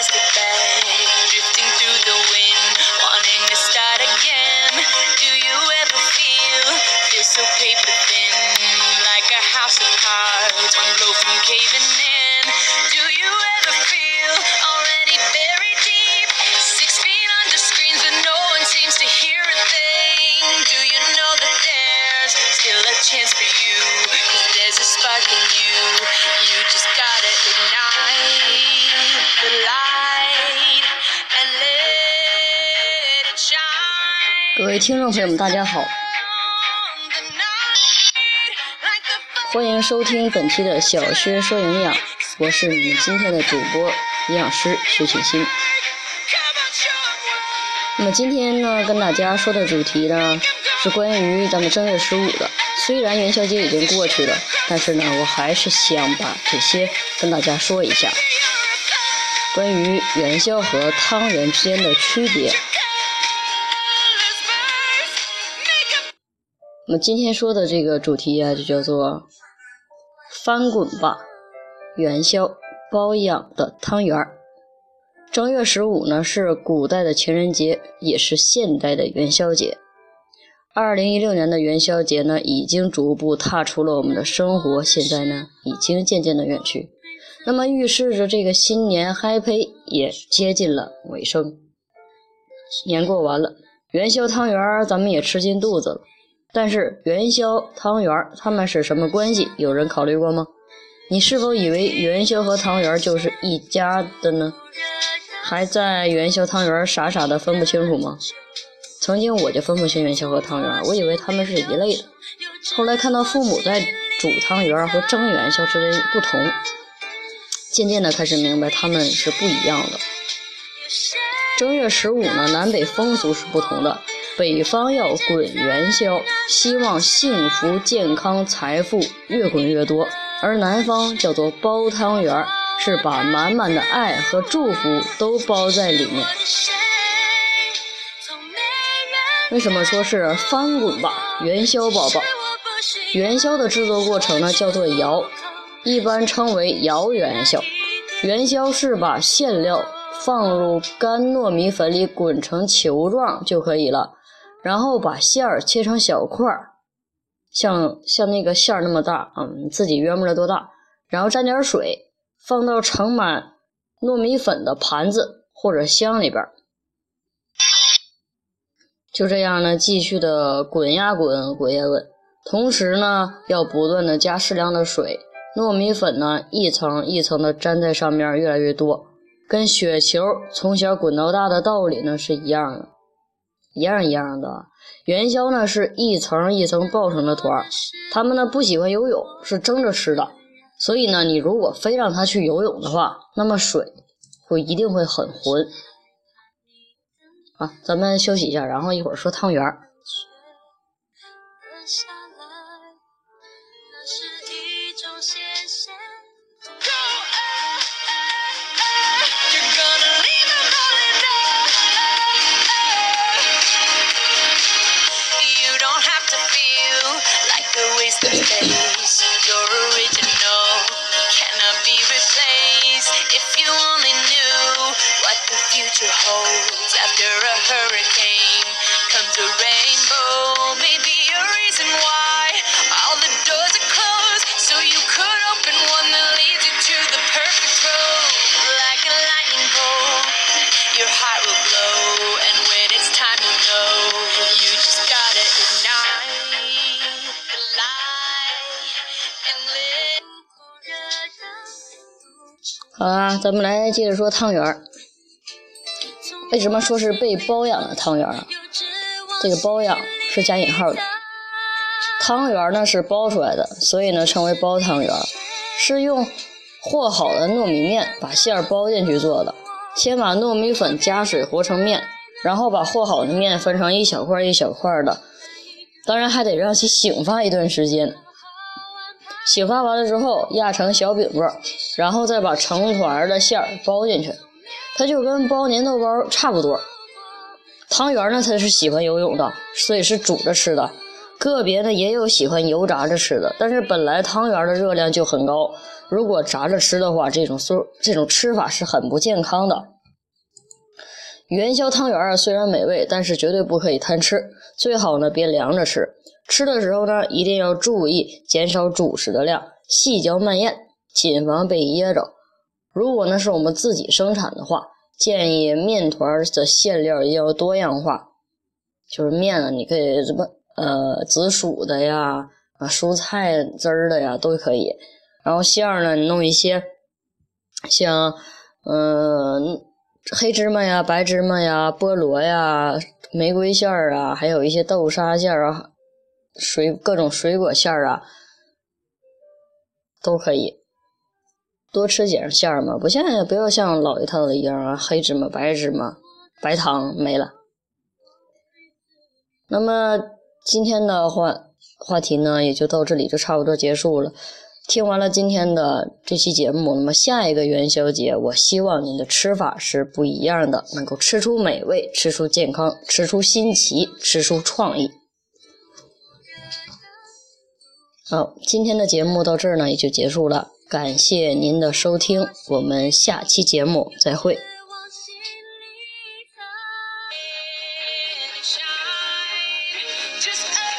plastic bag, 听众朋友们，大家好，欢迎收听本期的小薛说营养，我是你们今天的主播营养师徐庆新。那么今天呢，跟大家说的主题呢是关于咱们正月十五的。虽然元宵节已经过去了，但是呢，我还是想把这些跟大家说一下，关于元宵和汤圆之间的区别。那么今天说的这个主题啊，就叫做“翻滚吧，元宵包养的汤圆儿”。正月十五呢，是古代的情人节，也是现代的元宵节。二零一六年的元宵节呢，已经逐步踏出了我们的生活，现在呢，已经渐渐的远去。那么预示着这个新年 happy 也接近了尾声。年过完了，元宵汤圆儿咱们也吃进肚子了。但是元宵汤圆儿它们是什么关系？有人考虑过吗？你是否以为元宵和汤圆儿就是一家的呢？还在元宵汤圆傻傻的分不清楚吗？曾经我就分不清元宵和汤圆儿，我以为他们是一类的。后来看到父母在煮汤圆和蒸元宵之间不同，渐渐的开始明白他们是不一样的。正月十五呢，南北风俗是不同的。北方要滚元宵，希望幸福、健康、财富越滚越多；而南方叫做包汤圆，是把满满的爱和祝福都包在里面。为什么说是翻滚吧，元宵宝宝？元宵的制作过程呢，叫做摇，一般称为摇元宵。元宵是把馅料放入干糯米粉里滚成球状就可以了，然后把馅儿切成小块儿，像像那个馅儿那么大，嗯，自己约摸着多大，然后沾点水，放到盛满糯米粉的盘子或者箱里边。就这样呢，继续的滚呀滚，滚呀滚。同时呢，要不断的加适量的水，糯米粉呢一层一层的粘在上面，越来越多，跟雪球从小滚到大的道理呢是一样的，一样一样的。元宵呢是一层一层抱成的团，他们呢不喜欢游泳，是蒸着吃的。所以呢，你如果非让他去游泳的话，那么水会一定会很浑。啊，咱们休息一下，然后一会儿说汤圆儿。If you only knew what the future holds after a hurricane comes a rain. 好啦，咱们来接着说汤圆儿。为什么说是被包养的汤圆儿？这个“包养”是加引号的。汤圆儿呢是包出来的，所以呢称为包汤圆儿。是用和好的糯米面把馅儿包进去做的。先把糯米粉加水和成面，然后把和好的面分成一小块一小块的，当然还得让其醒发一段时间。醒发完了之后，压成小饼状，然后再把成团的馅儿包进去，它就跟包粘豆包差不多。汤圆呢，它是喜欢游泳的，所以是煮着吃的。个别呢也有喜欢油炸着吃的，但是本来汤圆的热量就很高，如果炸着吃的话，这种说这种吃法是很不健康的。元宵汤圆啊，虽然美味，但是绝对不可以贪吃，最好呢别凉着吃。吃的时候呢，一定要注意减少主食的量，细嚼慢咽，谨防被噎着。如果呢是我们自己生产的话，建议面团的馅料要多样化，就是面啊，你可以什么呃紫薯的呀，啊蔬菜汁儿的呀都可以。然后馅儿呢，你弄一些像嗯。黑芝麻呀，白芝麻呀，菠萝呀，玫瑰馅儿啊，还有一些豆沙馅儿啊，水各种水果馅儿啊，都可以多吃点馅儿嘛，不像不要像老一套的一样啊，黑芝麻、白芝麻、白糖没了。那么今天的话话题呢，也就到这里就差不多结束了。听完了今天的这期节目，那么下一个元宵节，我希望您的吃法是不一样的，能够吃出美味，吃出健康，吃出新奇，吃出创意。好，今天的节目到这儿呢也就结束了，感谢您的收听，我们下期节目再会。Just